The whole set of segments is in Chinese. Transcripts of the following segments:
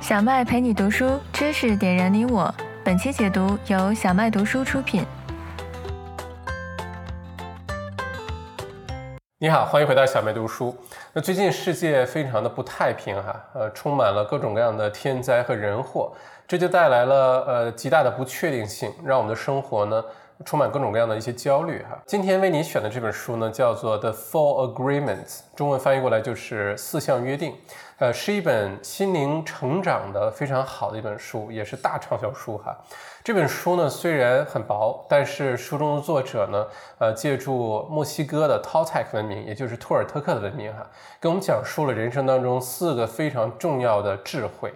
小麦陪你读书，知识点燃你我。本期解读由小麦读书出品。你好，欢迎回到小麦读书。那最近世界非常的不太平哈，呃，充满了各种各样的天灾和人祸，这就带来了呃极大的不确定性，让我们的生活呢。充满各种各样的一些焦虑哈。今天为你选的这本书呢，叫做《The Four Agreements》，中文翻译过来就是四项约定。呃，是一本心灵成长的非常好的一本书，也是大畅销书哈。这本书呢虽然很薄，但是书中的作者呢，呃，借助墨西哥的 Toltec 文明，也就是托尔特克的文明哈，给我们讲述了人生当中四个非常重要的智慧。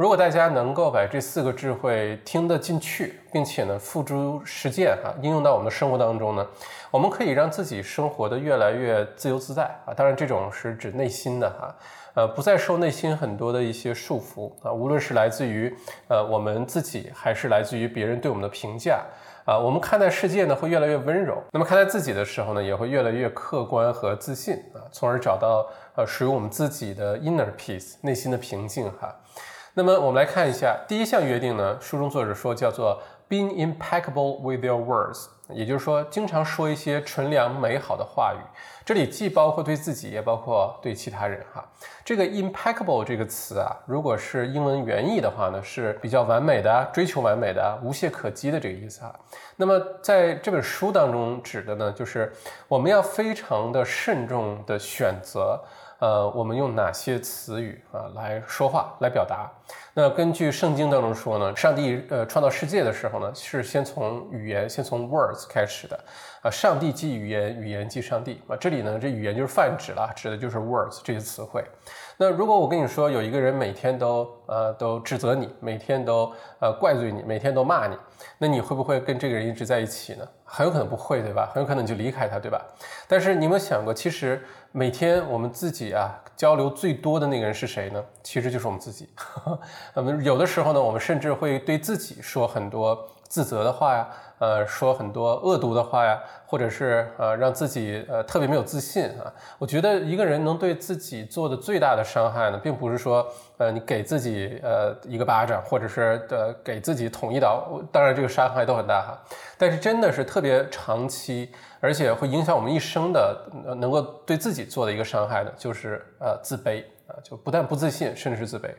如果大家能够把这四个智慧听得进去，并且呢付诸实践哈，应用到我们的生活当中呢，我们可以让自己生活的越来越自由自在啊。当然，这种是指内心的哈，呃，不再受内心很多的一些束缚啊，无论是来自于呃我们自己，还是来自于别人对我们的评价啊，我们看待世界呢会越来越温柔。那么看待自己的时候呢，也会越来越客观和自信啊，从而找到呃属于我们自己的 inner peace 内心的平静哈。那么我们来看一下第一项约定呢，书中作者说叫做 being impeccable with your words，也就是说经常说一些纯良美好的话语。这里既包括对自己，也包括对其他人哈。这个 impeccable 这个词啊，如果是英文原意的话呢，是比较完美的，追求完美的，无懈可击的这个意思哈。那么在这本书当中指的呢，就是我们要非常的慎重的选择。呃，我们用哪些词语啊来说话来表达？那根据圣经当中说呢，上帝呃创造世界的时候呢，是先从语言，先从 words 开始的。啊，上帝即语言，语言即上帝啊。这里呢，这语言就是泛指了，指的就是 words 这些词汇。那如果我跟你说，有一个人每天都呃都指责你，每天都呃怪罪你，每天都骂你，那你会不会跟这个人一直在一起呢？很有可能不会，对吧？很有可能你就离开他，对吧？但是你有没有想过，其实每天我们自己啊交流最多的那个人是谁呢？其实就是我们自己。那么有的时候呢，我们甚至会对自己说很多。自责的话呀，呃，说很多恶毒的话呀，或者是呃，让自己呃特别没有自信啊。我觉得一个人能对自己做的最大的伤害呢，并不是说呃你给自己呃一个巴掌，或者是呃给自己捅一刀，当然这个伤害都很大哈。但是真的是特别长期，而且会影响我们一生的，能够对自己做的一个伤害呢，就是呃自卑啊，就不但不自信，甚至是自卑。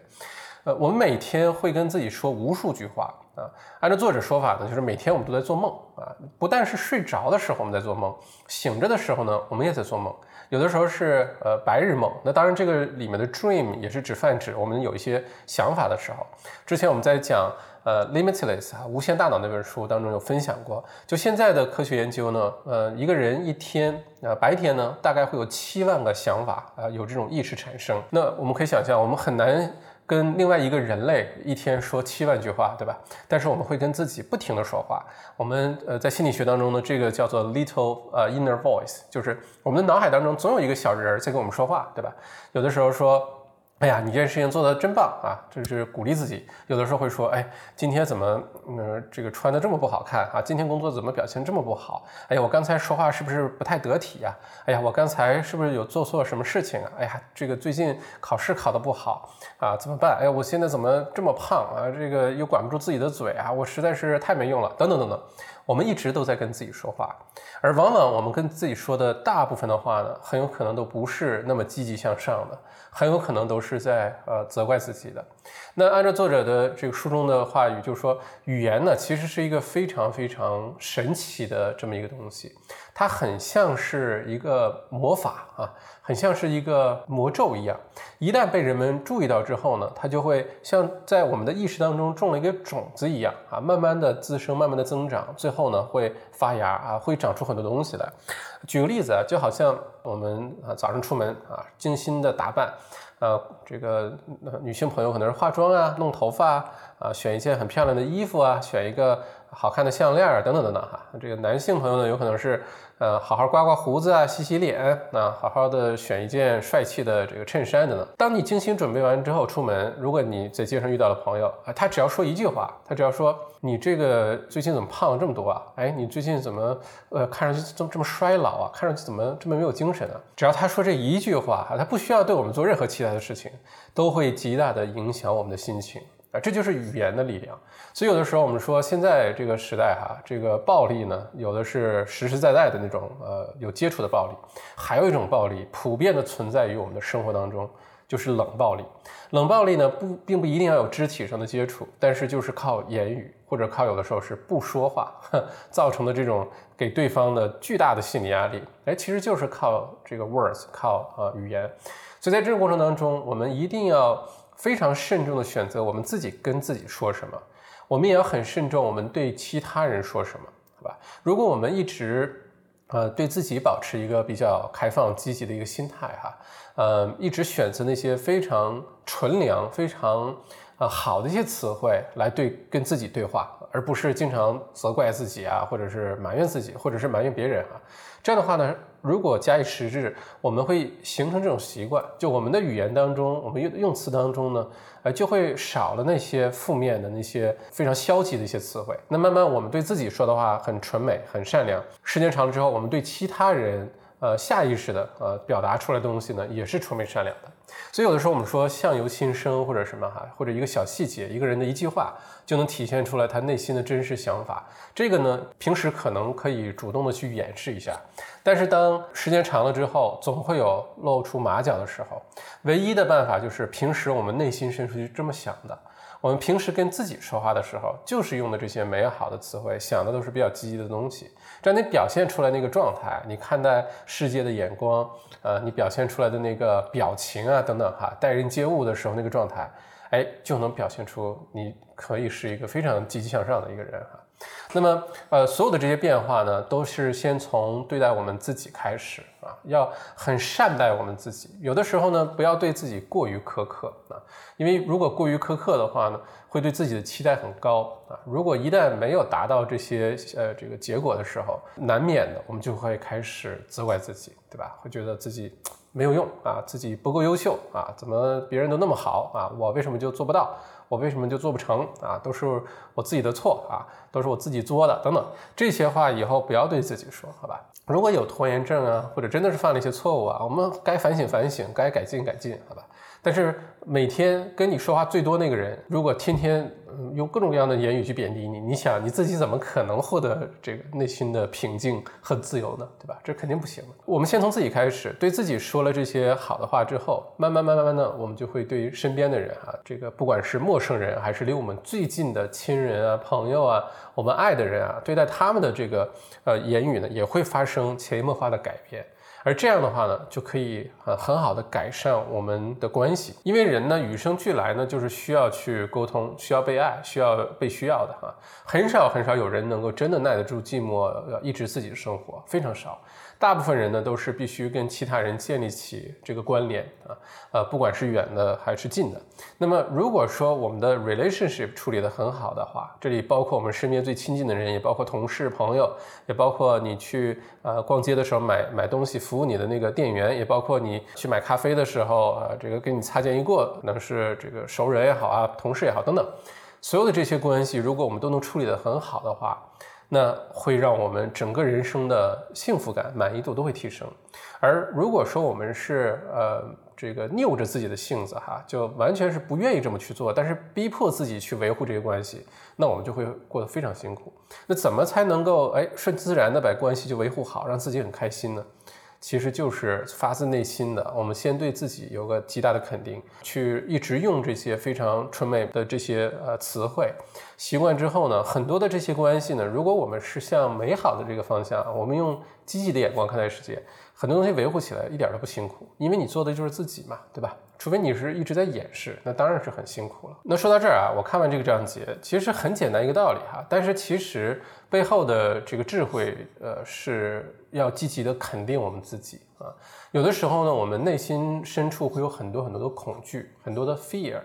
呃，我们每天会跟自己说无数句话啊。按照作者说法呢，就是每天我们都在做梦啊。不但是睡着的时候我们在做梦，醒着的时候呢，我们也在做梦。有的时候是呃白日梦。那当然，这个里面的 dream 也是指泛指我们有一些想法的时候。之前我们在讲呃 limitless 啊无限大脑那本书当中有分享过。就现在的科学研究呢，呃，一个人一天啊白天呢大概会有七万个想法啊，有这种意识产生。那我们可以想象，我们很难。跟另外一个人类一天说七万句话，对吧？但是我们会跟自己不停的说话。我们呃在心理学当中呢，这个叫做 little 呃 inner voice，就是我们的脑海当中总有一个小人在跟我们说话，对吧？有的时候说。哎呀，你这件事情做得真棒啊！这是鼓励自己。有的时候会说，哎，今天怎么，嗯，这个穿的这么不好看啊？今天工作怎么表现这么不好？哎呀，我刚才说话是不是不太得体呀？哎呀，我刚才是不是有做错什么事情啊？哎呀，这个最近考试考得不好啊，怎么办？哎呀，我现在怎么这么胖啊？这个又管不住自己的嘴啊，我实在是太没用了，等等等等。我们一直都在跟自己说话，而往往我们跟自己说的大部分的话呢，很有可能都不是那么积极向上的，很有可能都是在呃责怪自己的。那按照作者的这个书中的话语，就是说语言呢，其实是一个非常非常神奇的这么一个东西，它很像是一个魔法啊。很像是一个魔咒一样，一旦被人们注意到之后呢，它就会像在我们的意识当中种了一个种子一样啊，慢慢的滋生，慢慢的增长，最后呢会发芽啊，会长出很多东西来。举个例子啊，就好像我们啊早上出门啊，精心的打扮，呃，这个女性朋友可能是化妆啊，弄头发啊，选一件很漂亮的衣服啊，选一个好看的项链啊等等等等哈。这个男性朋友呢，有可能是呃好好刮刮胡子啊，洗洗脸啊，好好的选一件帅气的这个衬衫等等。当你精心准备完之后出门，如果你在街上遇到了朋友啊，他只要说一句话，他只要说你这个最近怎么胖了这么多啊？哎，你最近怎么呃看上去这么这么衰老啊？看上去怎么这么没有精神啊？只要他说这一句话哈，他不需要对我们做任何其他的事情，都会极大的影响我们的心情。啊，这就是语言的力量。所以有的时候我们说，现在这个时代哈，这个暴力呢，有的是实实在在的那种呃有接触的暴力，还有一种暴力普遍的存在于我们的生活当中，就是冷暴力。冷暴力呢，不并不一定要有肢体上的接触，但是就是靠言语或者靠有的时候是不说话 造成的这种给对方的巨大的心理压力。哎，其实就是靠这个 words，靠啊语言。所以在这个过程当中，我们一定要。非常慎重的选择，我们自己跟自己说什么，我们也要很慎重，我们对其他人说什么，好吧？如果我们一直，呃，对自己保持一个比较开放、积极的一个心态，哈，呃，一直选择那些非常纯良、非常啊好的一些词汇来对跟自己对话，而不是经常责怪自己啊，或者是埋怨自己，或者是埋怨别人啊，这样的话呢？如果加以实质，我们会形成这种习惯，就我们的语言当中，我们用用词当中呢，呃，就会少了那些负面的、那些非常消极的一些词汇。那慢慢，我们对自己说的话很纯美、很善良，时间长了之后，我们对其他人。呃，下意识的呃表达出来的东西呢，也是纯美善良的。所以有的时候我们说相由心生，或者什么哈，或者一个小细节，一个人的一句话，就能体现出来他内心的真实想法。这个呢，平时可能可以主动的去掩饰一下，但是当时间长了之后，总会有露出马脚的时候。唯一的办法就是平时我们内心深处就这么想的。我们平时跟自己说话的时候，就是用的这些美好的词汇，想的都是比较积极的东西。这样你表现出来那个状态，你看待世界的眼光，呃，你表现出来的那个表情啊，等等哈，待人接物的时候那个状态，哎，就能表现出你可以是一个非常积极向上的一个人哈。那么，呃，所有的这些变化呢，都是先从对待我们自己开始啊，要很善待我们自己。有的时候呢，不要对自己过于苛刻啊，因为如果过于苛刻的话呢，会对自己的期待很高啊。如果一旦没有达到这些呃这个结果的时候，难免的我们就会开始责怪自己，对吧？会觉得自己没有用啊，自己不够优秀啊，怎么别人都那么好啊，我为什么就做不到？我为什么就做不成啊？都是我自己的错啊，都是我自己作的等等这些话，以后不要对自己说，好吧？如果有拖延症啊，或者真的是犯了一些错误啊，我们该反省反省，该改进改进，好吧？但是每天跟你说话最多那个人，如果天天用各种各样的言语去贬低你，你想你自己怎么可能获得这个内心的平静和自由呢？对吧？这肯定不行。我们先从自己开始，对自己说了这些好的话之后，慢慢慢慢慢的，我们就会对身边的人啊，这个不管是陌生人还是离我们最近的亲人啊、朋友啊，我们爱的人啊，对待他们的这个呃言语呢，也会发生潜移默化的改变。而这样的话呢，就可以很很好的改善我们的关系，因为人呢与生俱来呢就是需要去沟通，需要被爱，需要被需要的哈。很少很少有人能够真的耐得住寂寞，要一直自己的生活，非常少。大部分人呢都是必须跟其他人建立起这个关联啊，呃，不管是远的还是近的。那么如果说我们的 relationship 处理得很好的话，这里包括我们身边最亲近的人，也包括同事、朋友，也包括你去呃逛街的时候买买东西服务你的那个店员，也包括你去买咖啡的时候啊，这个跟你擦肩一过，可能是这个熟人也好啊，同事也好等等，所有的这些关系，如果我们都能处理得很好的话。那会让我们整个人生的幸福感、满意度都会提升。而如果说我们是呃这个拗着自己的性子哈，就完全是不愿意这么去做，但是逼迫自己去维护这些关系，那我们就会过得非常辛苦。那怎么才能够哎顺自然的把关系就维护好，让自己很开心呢？其实就是发自内心的，我们先对自己有个极大的肯定，去一直用这些非常纯美的这些呃词汇，习惯之后呢，很多的这些关系呢，如果我们是向美好的这个方向，我们用积极的眼光看待世界，很多东西维护起来一点都不辛苦，因为你做的就是自己嘛，对吧？除非你是一直在掩饰，那当然是很辛苦了。那说到这儿啊，我看完这个章节，其实很简单一个道理哈，但是其实背后的这个智慧，呃，是要积极的肯定我们自己啊。有的时候呢，我们内心深处会有很多很多的恐惧，很多的 fear，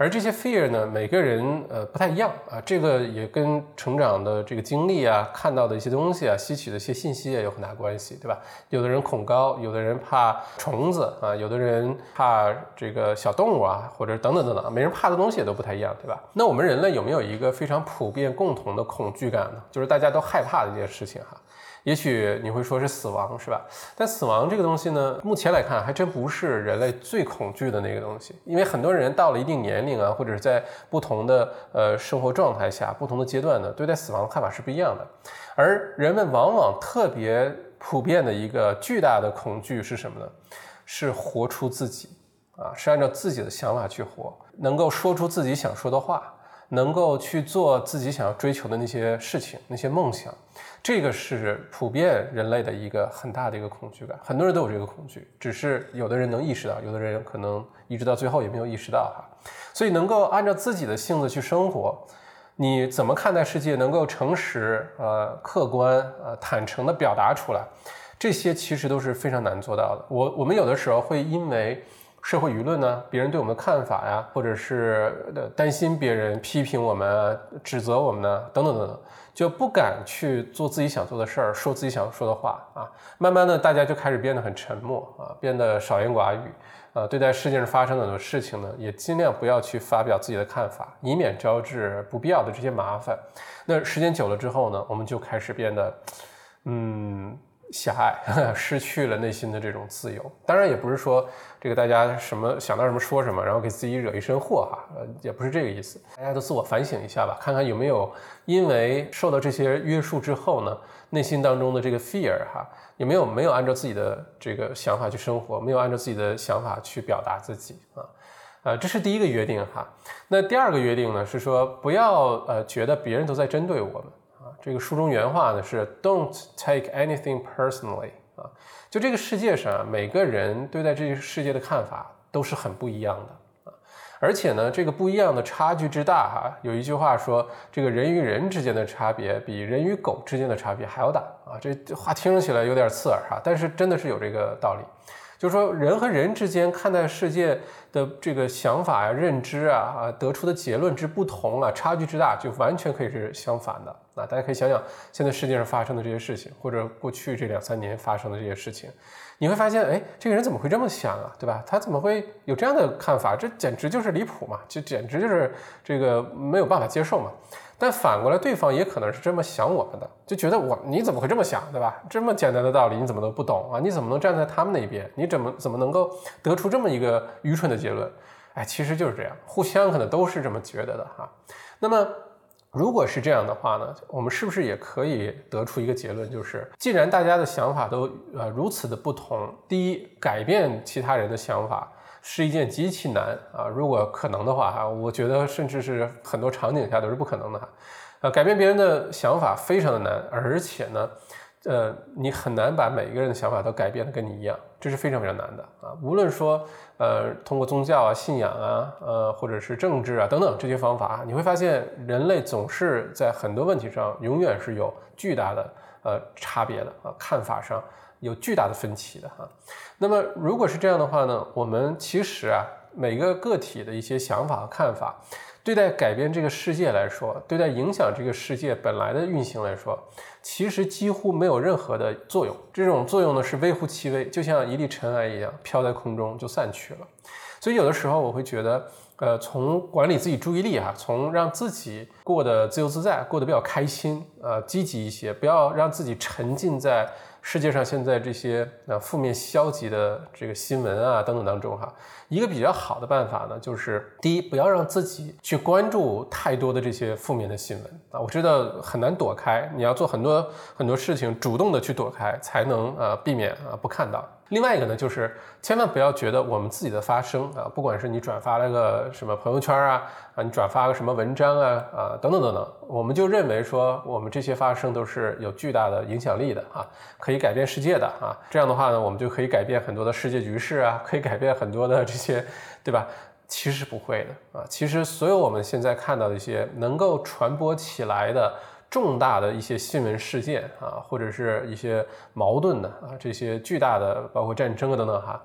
而这些 fear 呢，每个人呃不太一样啊，这个也跟成长的这个经历啊、看到的一些东西啊、吸取的一些信息也有很大关系，对吧？有的人恐高，有的人怕虫子啊，有的人怕这个小动物啊，或者等等等等，每人怕的东西也都不太一样，对吧？那我们人类有没有一个非常普遍共同的恐惧感呢？就是大家都害怕的一件事情哈。也许你会说是死亡，是吧？但死亡这个东西呢，目前来看还真不是人类最恐惧的那个东西。因为很多人到了一定年龄啊，或者是在不同的呃生活状态下、不同的阶段呢，对待死亡的看法是不一样的。而人们往往特别普遍的一个巨大的恐惧是什么呢？是活出自己啊，是按照自己的想法去活，能够说出自己想说的话，能够去做自己想要追求的那些事情、那些梦想。这个是普遍人类的一个很大的一个恐惧感，很多人都有这个恐惧，只是有的人能意识到，有的人可能一直到最后也没有意识到哈。所以能够按照自己的性子去生活，你怎么看待世界，能够诚实、呃客观、呃坦诚地表达出来，这些其实都是非常难做到的。我我们有的时候会因为社会舆论呢，别人对我们的看法呀，或者是担心别人批评我们、指责我们呢，等等等等。就不敢去做自己想做的事儿，说自己想说的话啊。慢慢的，大家就开始变得很沉默啊，变得少言寡语啊。对待世界上发生的很多事情呢，也尽量不要去发表自己的看法，以免招致不必要的这些麻烦。那时间久了之后呢，我们就开始变得，嗯。狭隘，失去了内心的这种自由。当然，也不是说这个大家什么想到什么说什么，然后给自己惹一身祸哈，呃，也不是这个意思。大家都自我反省一下吧，看看有没有因为受到这些约束之后呢，内心当中的这个 fear 哈，有没有没有按照自己的这个想法去生活，没有按照自己的想法去表达自己啊？呃，这是第一个约定哈。那第二个约定呢，是说不要呃觉得别人都在针对我们。这个书中原话呢是 "Don't take anything personally" 啊，就这个世界上啊每个人对待这个世界的看法都是很不一样的啊，而且呢，这个不一样的差距之大哈，有一句话说，这个人与人之间的差别比人与狗之间的差别还要大啊，这话听起来有点刺耳哈，但是真的是有这个道理。就是说，人和人之间看待世界的这个想法呀、认知啊、啊得出的结论之不同啊，差距之大，就完全可以是相反的啊！大家可以想想，现在世界上发生的这些事情，或者过去这两三年发生的这些事情，你会发现，哎，这个人怎么会这么想啊？对吧？他怎么会有这样的看法？这简直就是离谱嘛！就简直就是这个没有办法接受嘛！但反过来，对方也可能是这么想我们的，就觉得我你怎么会这么想，对吧？这么简单的道理你怎么都不懂啊？你怎么能站在他们那边？你怎么怎么能够得出这么一个愚蠢的结论？哎，其实就是这样，互相可能都是这么觉得的哈。那么如果是这样的话呢，我们是不是也可以得出一个结论，就是既然大家的想法都呃如此的不同，第一，改变其他人的想法。是一件极其难啊！如果可能的话哈，我觉得甚至是很多场景下都是不可能的哈。呃，改变别人的想法非常的难，而且呢，呃，你很难把每一个人的想法都改变的跟你一样，这是非常非常难的啊。无论说呃通过宗教啊、信仰啊、呃或者是政治啊等等这些方法，你会发现人类总是在很多问题上永远是有巨大的呃差别的啊，看法上。有巨大的分歧的哈，那么如果是这样的话呢，我们其实啊每个个体的一些想法和看法，对待改变这个世界来说，对待影响这个世界本来的运行来说，其实几乎没有任何的作用。这种作用呢是微乎其微，就像一粒尘埃一样飘在空中就散去了。所以有的时候我会觉得，呃，从管理自己注意力哈，从让自己过得自由自在，过得比较开心，呃，积极一些，不要让自己沉浸在。世界上现在这些啊负面消极的这个新闻啊等等当中哈，一个比较好的办法呢，就是第一，不要让自己去关注太多的这些负面的新闻啊。我知道很难躲开，你要做很多很多事情，主动的去躲开，才能呃避免啊不看到。另外一个呢，就是千万不要觉得我们自己的发声啊，不管是你转发了个什么朋友圈啊，啊，你转发个什么文章啊，啊，等等等等，我们就认为说我们这些发声都是有巨大的影响力的啊，可以改变世界的啊。这样的话呢，我们就可以改变很多的世界局势啊，可以改变很多的这些，对吧？其实不会的啊，其实所有我们现在看到的一些能够传播起来的。重大的一些新闻事件啊，或者是一些矛盾的啊，这些巨大的包括战争啊等等哈，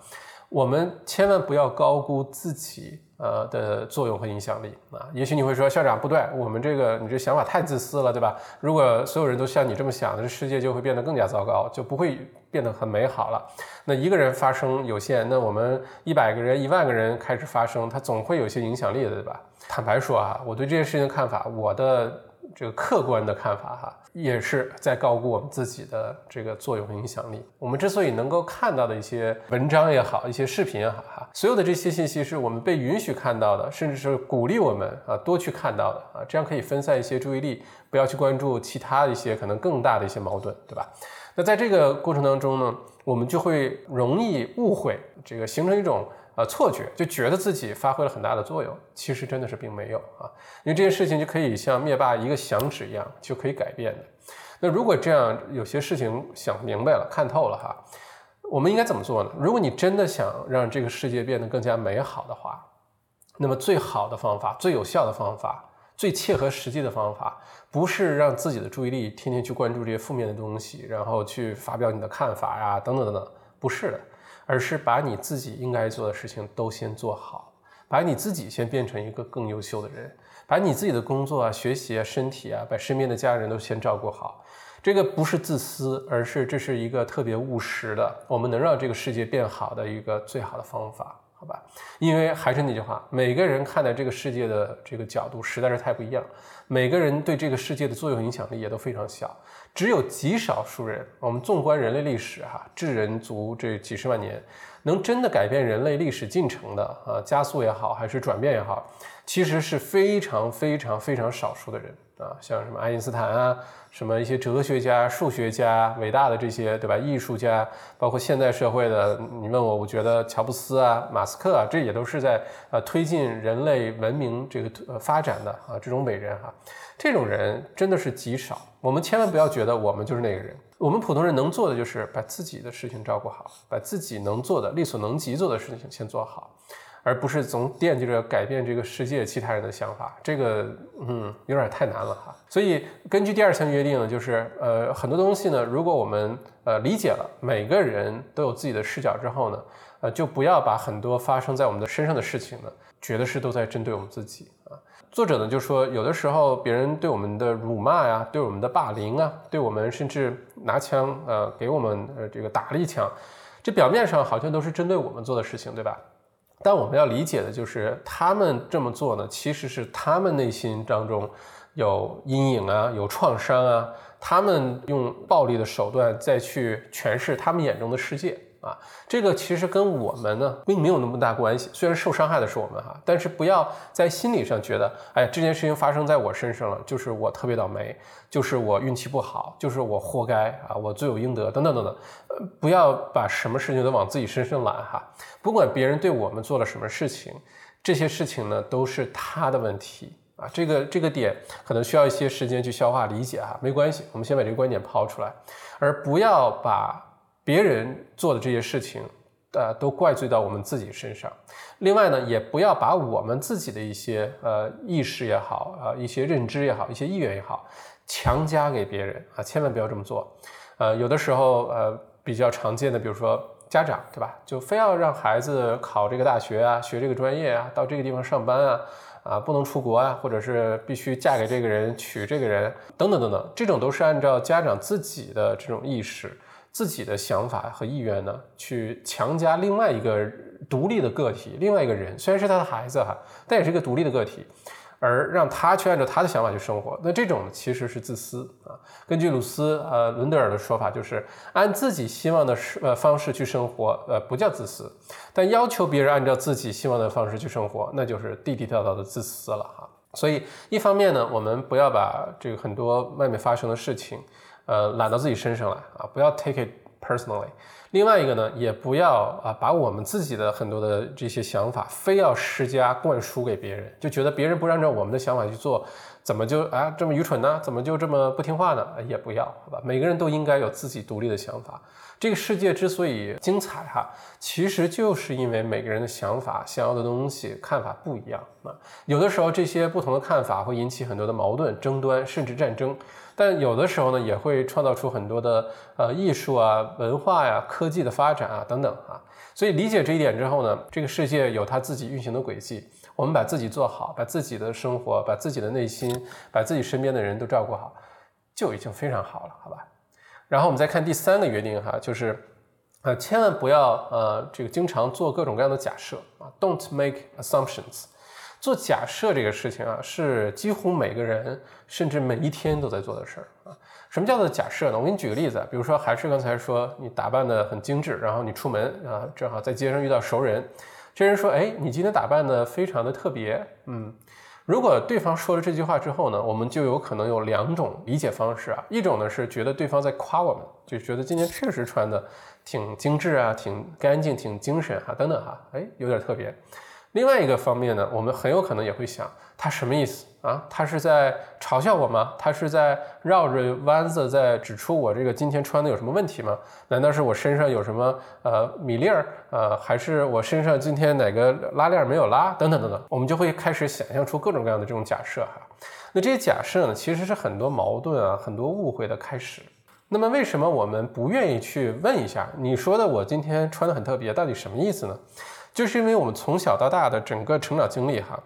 我们千万不要高估自己呃的作用和影响力啊。也许你会说，校长不对，我们这个你这想法太自私了，对吧？如果所有人都像你这么想，这世界就会变得更加糟糕，就不会变得很美好了。那一个人发声有限，那我们一百个人、一万个人开始发声，它总会有些影响力的，对吧？坦白说啊，我对这件事情的看法，我的。这个客观的看法哈，也是在高估我们自己的这个作用影响力。我们之所以能够看到的一些文章也好，一些视频也好哈，所有的这些信息是我们被允许看到的，甚至是鼓励我们啊多去看到的啊，这样可以分散一些注意力，不要去关注其他一些可能更大的一些矛盾，对吧？那在这个过程当中呢，我们就会容易误会，这个形成一种。啊，错觉就觉得自己发挥了很大的作用，其实真的是并没有啊，因为这件事情就可以像灭霸一个响指一样就可以改变的。那如果这样有些事情想明白了、看透了哈，我们应该怎么做呢？如果你真的想让这个世界变得更加美好的话，那么最好的方法、最有效的方法、最切合实际的方法，不是让自己的注意力天天去关注这些负面的东西，然后去发表你的看法呀，等等等等，不是的。而是把你自己应该做的事情都先做好，把你自己先变成一个更优秀的人，把你自己的工作啊、学习啊、身体啊，把身边的家人都先照顾好。这个不是自私，而是这是一个特别务实的，我们能让这个世界变好的一个最好的方法，好吧？因为还是那句话，每个人看待这个世界的这个角度实在是太不一样，每个人对这个世界的作用影响力也都非常小。只有极少数人，我们纵观人类历史，哈，智人族这几十万年，能真的改变人类历史进程的啊，加速也好，还是转变也好，其实是非常非常非常少数的人。啊，像什么爱因斯坦啊。什么一些哲学家、数学家，伟大的这些，对吧？艺术家，包括现代社会的，你问我，我觉得乔布斯啊、马斯克啊，这也都是在呃推进人类文明这个呃发展的啊这种伟人哈。这种人真的是极少，我们千万不要觉得我们就是那个人。我们普通人能做的就是把自己的事情照顾好，把自己能做的、力所能及做的事情先做好。而不是总惦记着改变这个世界其他人的想法，这个嗯有点太难了哈。所以根据第二项约定呢，就是呃很多东西呢，如果我们呃理解了每个人都有自己的视角之后呢，呃就不要把很多发生在我们的身上的事情呢，觉得是都在针对我们自己啊。作者呢就说，有的时候别人对我们的辱骂呀，对我们的霸凌啊，对我们甚至拿枪呃给我们呃这个打了一枪，这表面上好像都是针对我们做的事情，对吧？但我们要理解的就是，他们这么做呢，其实是他们内心当中有阴影啊，有创伤啊，他们用暴力的手段再去诠释他们眼中的世界。啊，这个其实跟我们呢并没有那么大关系。虽然受伤害的是我们哈，但是不要在心理上觉得，哎，这件事情发生在我身上了，就是我特别倒霉，就是我运气不好，就是我活该啊，我罪有应得等等等等。呃，不要把什么事情都往自己身上揽哈。不管别人对我们做了什么事情，这些事情呢都是他的问题啊。这个这个点可能需要一些时间去消化理解哈，没关系，我们先把这个观点抛出来，而不要把。别人做的这些事情，呃，都怪罪到我们自己身上。另外呢，也不要把我们自己的一些呃意识也好，啊，一些认知也好，一些意愿也好，强加给别人啊，千万不要这么做。呃，有的时候呃比较常见的，比如说家长对吧，就非要让孩子考这个大学啊，学这个专业啊，到这个地方上班啊，啊，不能出国啊，或者是必须嫁给这个人，娶这个人，等等等等，这种都是按照家长自己的这种意识。自己的想法和意愿呢，去强加另外一个独立的个体，另外一个人，虽然是他的孩子哈，但也是一个独立的个体，而让他去按照他的想法去生活，那这种其实是自私啊。根据鲁斯呃伦德尔的说法，就是按自己希望的呃方式去生活，呃不叫自私，但要求别人按照自己希望的方式去生活，那就是地地道道的自私了哈。所以一方面呢，我们不要把这个很多外面发生的事情。呃，揽到自己身上来啊，不要 take it personally。另外一个呢，也不要啊，把我们自己的很多的这些想法，非要施加灌输给别人，就觉得别人不按照我们的想法去做，怎么就啊这么愚蠢呢？怎么就这么不听话呢？也不要，好吧？每个人都应该有自己独立的想法。这个世界之所以精彩哈，其实就是因为每个人的想法、想要的东西、看法不一样啊。有的时候，这些不同的看法会引起很多的矛盾、争端，甚至战争。但有的时候呢，也会创造出很多的呃艺术啊、文化呀、科技的发展啊等等啊。所以理解这一点之后呢，这个世界有它自己运行的轨迹，我们把自己做好，把自己的生活、把自己的内心、把自己身边的人都照顾好，就已经非常好了，好吧？然后我们再看第三个约定哈，就是呃，千万不要呃这个经常做各种各样的假设啊，Don't make assumptions。做假设这个事情啊，是几乎每个人甚至每一天都在做的事儿啊。什么叫做假设呢？我给你举个例子，比如说还是刚才说你打扮的很精致，然后你出门啊，正好在街上遇到熟人，这人说：“哎，你今天打扮的非常的特别。”嗯，如果对方说了这句话之后呢，我们就有可能有两种理解方式啊。一种呢是觉得对方在夸我们，就觉得今天确实穿的挺精致啊，挺干净，挺精神哈，等等哈，哎，有点特别。另外一个方面呢，我们很有可能也会想，他什么意思啊？他是在嘲笑我吗？他是在绕着弯子在指出我这个今天穿的有什么问题吗？难道是我身上有什么呃米粒儿呃，还是我身上今天哪个拉链没有拉？等等等等，我们就会开始想象出各种各样的这种假设哈。那这些假设呢，其实是很多矛盾啊、很多误会的开始。那么为什么我们不愿意去问一下，你说的我今天穿的很特别，到底什么意思呢？就是因为我们从小到大的整个成长经历哈，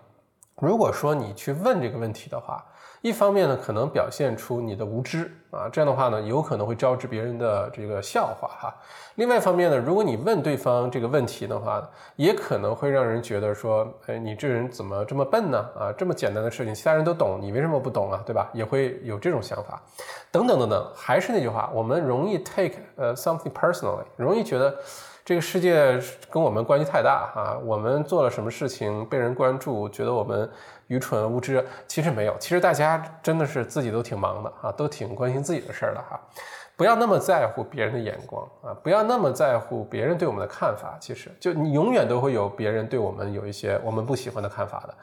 如果说你去问这个问题的话，一方面呢可能表现出你的无知啊，这样的话呢有可能会招致别人的这个笑话哈。另外一方面呢，如果你问对方这个问题的话，也可能会让人觉得说，哎，你这人怎么这么笨呢？啊，这么简单的事情其他人都懂，你为什么不懂啊？对吧？也会有这种想法，等等等等。还是那句话，我们容易 take 呃 something personally，容易觉得。这个世界跟我们关系太大啊！我们做了什么事情被人关注，觉得我们愚蠢无知，其实没有，其实大家真的是自己都挺忙的啊，都挺关心自己的事儿的哈。不要那么在乎别人的眼光啊，不要那么在乎别人对我们的看法。其实，就你永远都会有别人对我们有一些我们不喜欢的看法的。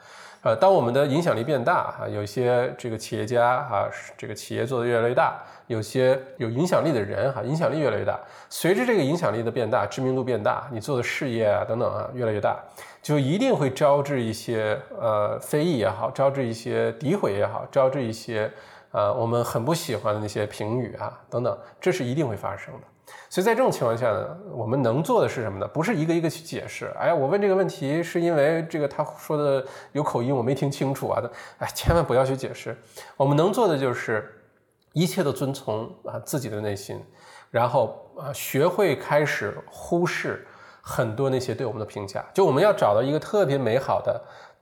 呃，当我们的影响力变大哈，有一些这个企业家哈，这个企业做得越来越大，有些有影响力的人哈，影响力越来越大。随着这个影响力的变大，知名度变大，你做的事业啊等等啊越来越大，就一定会招致一些呃非议也好，招致一些诋毁也好，招致一些呃我们很不喜欢的那些评语啊等等，这是一定会发生的。所以在这种情况下呢，我们能做的是什么呢？不是一个一个去解释。哎呀，我问这个问题是因为这个他说的有口音，我没听清楚啊的。哎，千万不要去解释。我们能做的就是一切都遵从啊自己的内心，然后啊学会开始忽视很多那些对我们的评价。就我们要找到一个特别美好的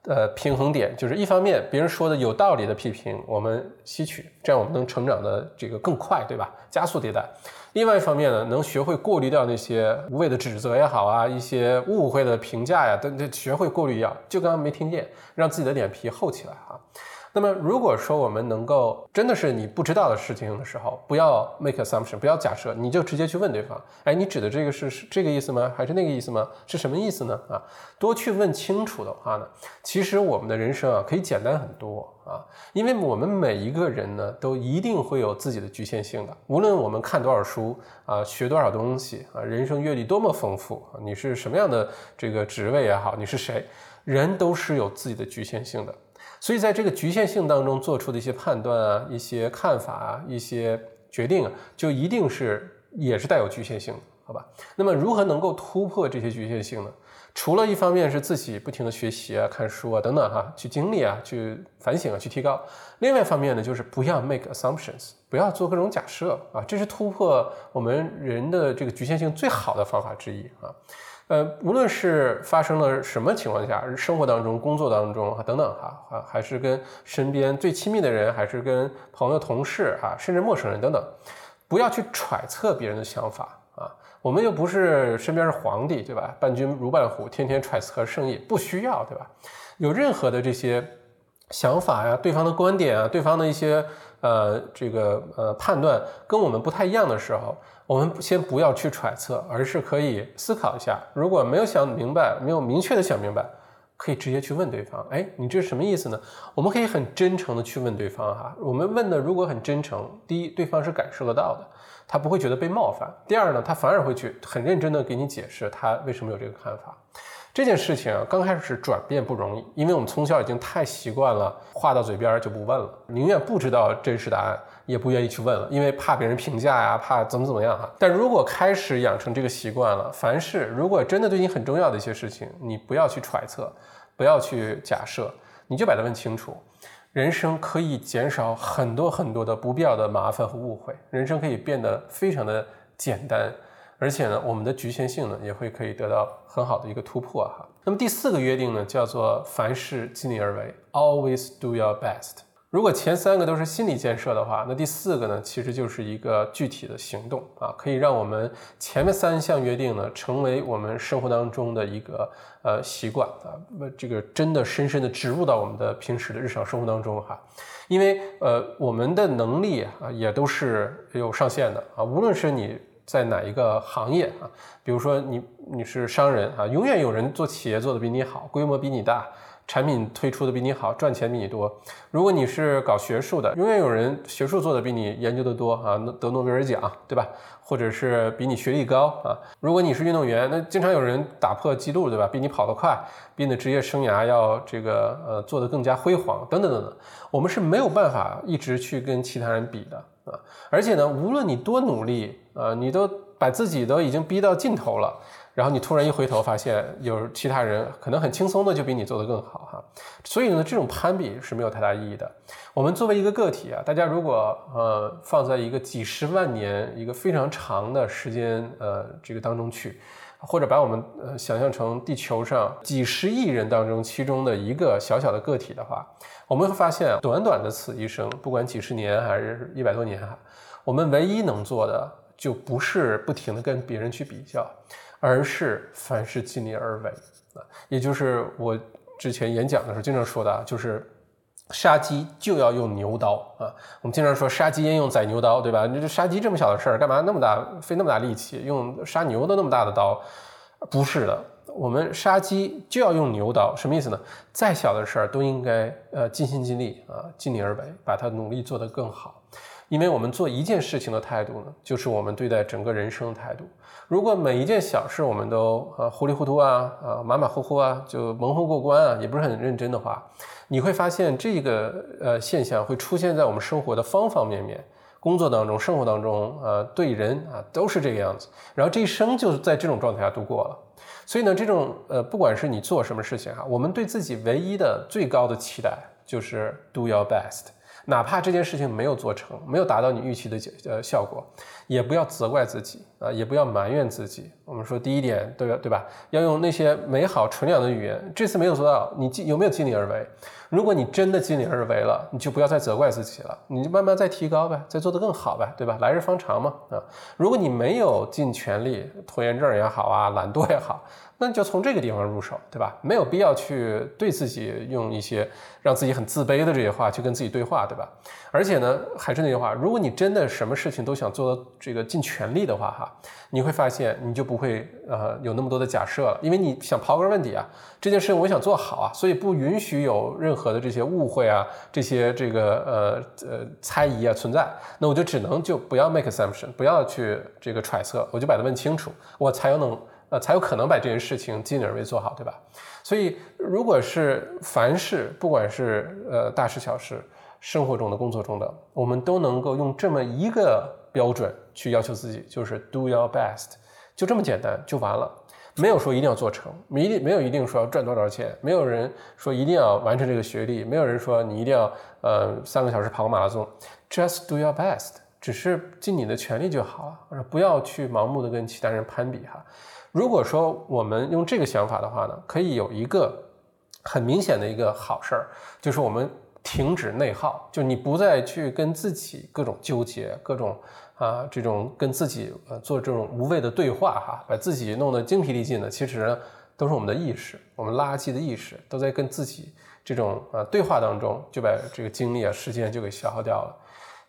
呃平衡点，就是一方面别人说的有道理的批评我们吸取，这样我们能成长的这个更快，对吧？加速迭代。另外一方面呢，能学会过滤掉那些无谓的指责也好啊，一些误会的评价呀，都都学会过滤掉。就刚刚没听见，让自己的脸皮厚起来啊。那么如果说我们能够真的是你不知道的事情的时候，不要 make assumption，不要假设，你就直接去问对方，哎，你指的这个是是这个意思吗？还是那个意思吗？是什么意思呢？啊，多去问清楚的话呢，其实我们的人生啊可以简单很多啊，因为我们每一个人呢都一定会有自己的局限性的，无论我们看多少书啊，学多少东西啊，人生阅历多么丰富，你是什么样的这个职位也好，你是谁，人都是有自己的局限性的。所以，在这个局限性当中做出的一些判断啊、一些看法啊、一些决定啊，就一定是也是带有局限性的，好吧？那么，如何能够突破这些局限性呢？除了一方面是自己不停的学习啊、看书啊等等哈，去经历啊、去反省啊、去提高；另外一方面呢，就是不要 make assumptions，不要做各种假设啊，这是突破我们人的这个局限性最好的方法之一啊。呃，无论是发生了什么情况下，生活当中、工作当中啊等等哈啊，还是跟身边最亲密的人，还是跟朋友、同事啊，甚至陌生人等等，不要去揣测别人的想法啊。我们又不是身边是皇帝，对吧？伴君如伴虎，天天揣测圣意，不需要，对吧？有任何的这些想法呀，对方的观点啊，对方的一些呃这个呃判断跟我们不太一样的时候。我们先不要去揣测，而是可以思考一下。如果没有想明白，没有明确的想明白，可以直接去问对方：“哎，你这是什么意思呢？”我们可以很真诚的去问对方哈。我们问的如果很真诚，第一，对方是感受得到的，他不会觉得被冒犯；第二呢，他反而会去很认真的给你解释他为什么有这个看法。这件事情啊，刚开始转变不容易，因为我们从小已经太习惯了话到嘴边就不问了，宁愿不知道真实答案。也不愿意去问了，因为怕别人评价呀，怕怎么怎么样哈。但如果开始养成这个习惯了，凡是如果真的对你很重要的一些事情，你不要去揣测，不要去假设，你就把它问清楚。人生可以减少很多很多的不必要的麻烦和误会，人生可以变得非常的简单，而且呢，我们的局限性呢也会可以得到很好的一个突破哈。那么第四个约定呢，叫做凡事尽力而为，always do your best。如果前三个都是心理建设的话，那第四个呢，其实就是一个具体的行动啊，可以让我们前面三项约定呢，成为我们生活当中的一个呃习惯啊，这个真的深深的植入到我们的平时的日常生活当中哈，因为呃我们的能力啊也都是有上限的啊，无论是你在哪一个行业啊，比如说你你是商人啊，永远有人做企业做的比你好，规模比你大。产品推出的比你好，赚钱比你多。如果你是搞学术的，永远有人学术做的比你研究的多啊，得诺贝尔奖，对吧？或者是比你学历高啊。如果你是运动员，那经常有人打破记录，对吧？比你跑得快，比你的职业生涯要这个呃做得更加辉煌，等等等等。我们是没有办法一直去跟其他人比的啊。而且呢，无论你多努力啊，你都把自己都已经逼到尽头了。然后你突然一回头，发现有其他人可能很轻松的就比你做得更好哈，所以呢，这种攀比是没有太大意义的。我们作为一个个体啊，大家如果呃放在一个几十万年一个非常长的时间呃这个当中去，或者把我们呃想象成地球上几十亿人当中其中的一个小小的个体的话，我们会发现短短的此一生，不管几十年还是一百多年哈，我们唯一能做的就不是不停的跟别人去比较。而是凡事尽力而为啊，也就是我之前演讲的时候经常说的啊，就是杀鸡就要用牛刀啊。我们经常说杀鸡焉用宰牛刀，对吧？你这杀鸡这么小的事儿，干嘛那么大费那么大力气用杀牛的那么大的刀？不是的，我们杀鸡就要用牛刀，什么意思呢？再小的事儿都应该呃尽心尽力啊，尽力而为，把它努力做得更好。因为我们做一件事情的态度呢，就是我们对待整个人生的态度。如果每一件小事我们都啊糊里糊涂啊啊马马虎虎啊就蒙混过关啊，也不是很认真的话，你会发现这个呃现象会出现在我们生活的方方面面，工作当中、生活当中啊对人啊都是这个样子，然后这一生就在这种状态下度过了。所以呢，这种呃不管是你做什么事情哈，我们对自己唯一的最高的期待就是 do your best。哪怕这件事情没有做成，没有达到你预期的呃效果，也不要责怪自己啊，也不要埋怨自己。我们说第一点，对吧？对吧？要用那些美好纯良的语言。这次没有做到，你尽有没有尽力而为？如果你真的尽力而为了，你就不要再责怪自己了，你就慢慢再提高呗，再做得更好呗，对吧？来日方长嘛啊。如果你没有尽全力，拖延症也好啊，懒惰也好。那就从这个地方入手，对吧？没有必要去对自己用一些让自己很自卑的这些话去跟自己对话，对吧？而且呢，还是那句话，如果你真的什么事情都想做到这个尽全力的话，哈，你会发现你就不会呃有那么多的假设了，因为你想刨根问底啊，这件事情我想做好啊，所以不允许有任何的这些误会啊，这些这个呃呃猜疑啊存在，那我就只能就不要 make assumption，不要去这个揣测，我就把它问清楚，我才有能。呃，才有可能把这件事情尽力而为做好，对吧？所以，如果是凡事，不管是呃大事小事，生活中的、工作中的，我们都能够用这么一个标准去要求自己，就是 do your best，就这么简单就完了。没有说一定要做成，没一定没有一定说要赚多少钱，没有人说一定要完成这个学历，没有人说你一定要呃三个小时跑个马拉松，just do your best，只是尽你的全力就好了，不要去盲目的跟其他人攀比哈。如果说我们用这个想法的话呢，可以有一个很明显的一个好事儿，就是我们停止内耗，就你不再去跟自己各种纠结，各种啊这种跟自己呃做这种无谓的对话哈，把自己弄得精疲力尽的，其实呢都是我们的意识，我们垃圾的意识都在跟自己这种啊对话当中，就把这个精力啊时间就给消耗掉了。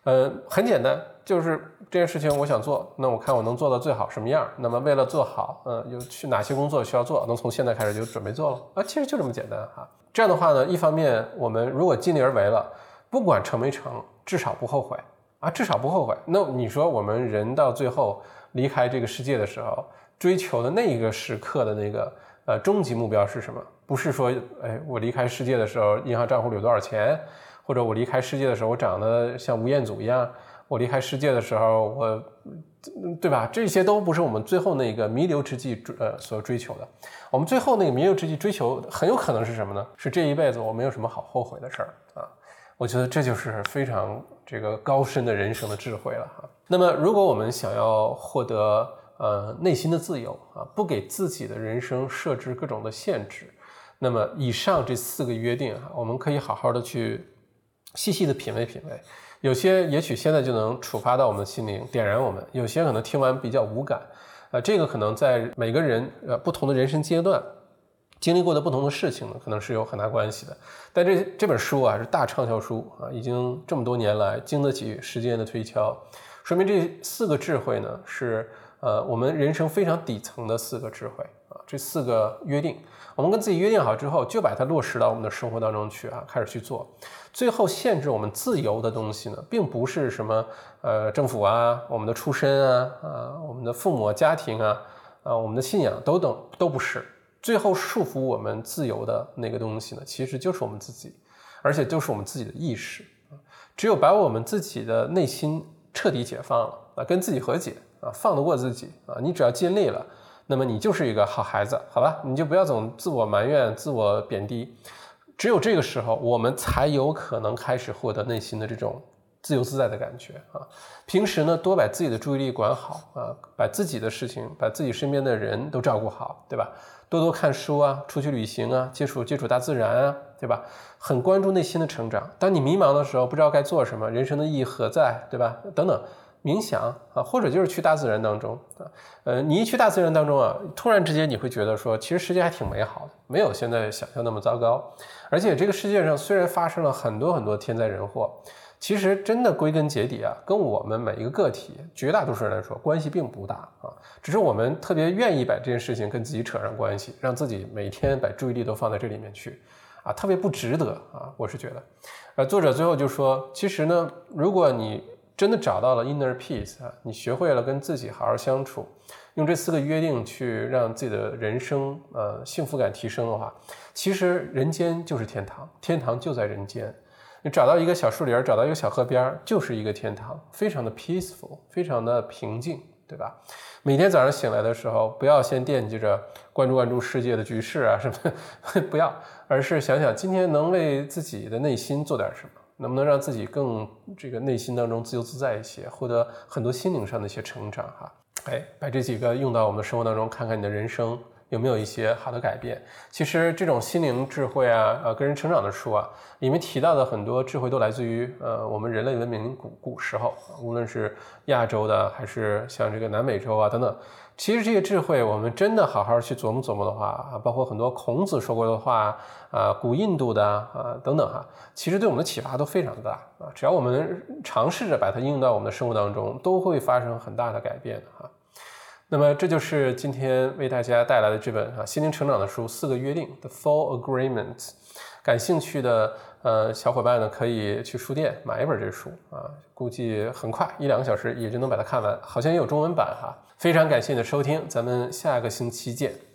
呃，很简单，就是这件事情我想做，那我看我能做到最好什么样？那么为了做好，嗯，有去哪些工作需要做？能从现在开始就准备做了啊？其实就这么简单哈。这样的话呢，一方面我们如果尽力而为了，不管成没成，至少不后悔啊，至少不后悔。那你说我们人到最后离开这个世界的时候，追求的那一个时刻的那个呃终极目标是什么？不是说，哎，我离开世界的时候银行账户里有多少钱？或者我离开世界的时候，我长得像吴彦祖一样。我离开世界的时候，我，对吧？这些都不是我们最后那个弥留之际呃所追求的。我们最后那个弥留之际追求，很有可能是什么呢？是这一辈子我没有什么好后悔的事儿啊。我觉得这就是非常这个高深的人生的智慧了哈。那么，如果我们想要获得呃内心的自由啊，不给自己的人生设置各种的限制，那么以上这四个约定哈，我们可以好好的去细细的品味品味。有些也许现在就能触发到我们的心灵，点燃我们；有些可能听完比较无感，呃，这个可能在每个人呃不同的人生阶段经历过的不同的事情呢，可能是有很大关系的。但这这本书啊是大畅销书啊，已经这么多年来经得起时间的推敲，说明这四个智慧呢是呃我们人生非常底层的四个智慧啊，这四个约定，我们跟自己约定好之后，就把它落实到我们的生活当中去啊，开始去做。最后限制我们自由的东西呢，并不是什么呃政府啊、我们的出身啊、啊我们的父母、家庭啊、啊我们的信仰都等都不是。最后束缚我们自由的那个东西呢，其实就是我们自己，而且就是我们自己的意识。只有把我们自己的内心彻底解放了啊，跟自己和解啊，放得过自己啊，你只要尽力了，那么你就是一个好孩子，好吧？你就不要总自我埋怨、自我贬低。只有这个时候，我们才有可能开始获得内心的这种自由自在的感觉啊！平时呢，多把自己的注意力管好啊，把自己的事情、把自己身边的人都照顾好，对吧？多多看书啊，出去旅行啊，接触接触大自然啊，对吧？很关注内心的成长。当你迷茫的时候，不知道该做什么，人生的意义何在，对吧？等等。冥想啊，或者就是去大自然当中啊，呃，你一去大自然当中啊，突然之间你会觉得说，其实世界还挺美好的，没有现在想象那么糟糕。而且这个世界上虽然发生了很多很多天灾人祸，其实真的归根结底啊，跟我们每一个个体，绝大多数人来说关系并不大啊，只是我们特别愿意把这件事情跟自己扯上关系，让自己每天把注意力都放在这里面去啊，特别不值得啊，我是觉得。呃，作者最后就说，其实呢，如果你真的找到了 inner peace 啊，你学会了跟自己好好相处，用这四个约定去让自己的人生呃幸福感提升的话，其实人间就是天堂，天堂就在人间。你找到一个小树林，找到一个小河边，就是一个天堂，非常的 peaceful，非常的平静，对吧？每天早上醒来的时候，不要先惦记着关注关注世界的局势啊什么，不要，而是想想今天能为自己的内心做点什么。能不能让自己更这个内心当中自由自在一些，获得很多心灵上的一些成长哈？哎，把这几个用到我们的生活当中，看看你的人生有没有一些好的改变。其实这种心灵智慧啊，呃，个人成长的书啊，里面提到的很多智慧都来自于呃我们人类文明古古时候，无论是亚洲的还是像这个南美洲啊等等。其实这些智慧，我们真的好好去琢磨琢磨的话啊，包括很多孔子说过的话啊，古印度的啊等等哈，其实对我们的启发都非常大啊。只要我们尝试着把它应用到我们的生活当中，都会发生很大的改变哈。那么这就是今天为大家带来的这本啊心灵成长的书《四个约定》The Four Agreements。感兴趣的呃小伙伴呢，可以去书店买一本这书啊，估计很快一两个小时也就能把它看完，好像也有中文版哈。非常感谢你的收听，咱们下个星期见。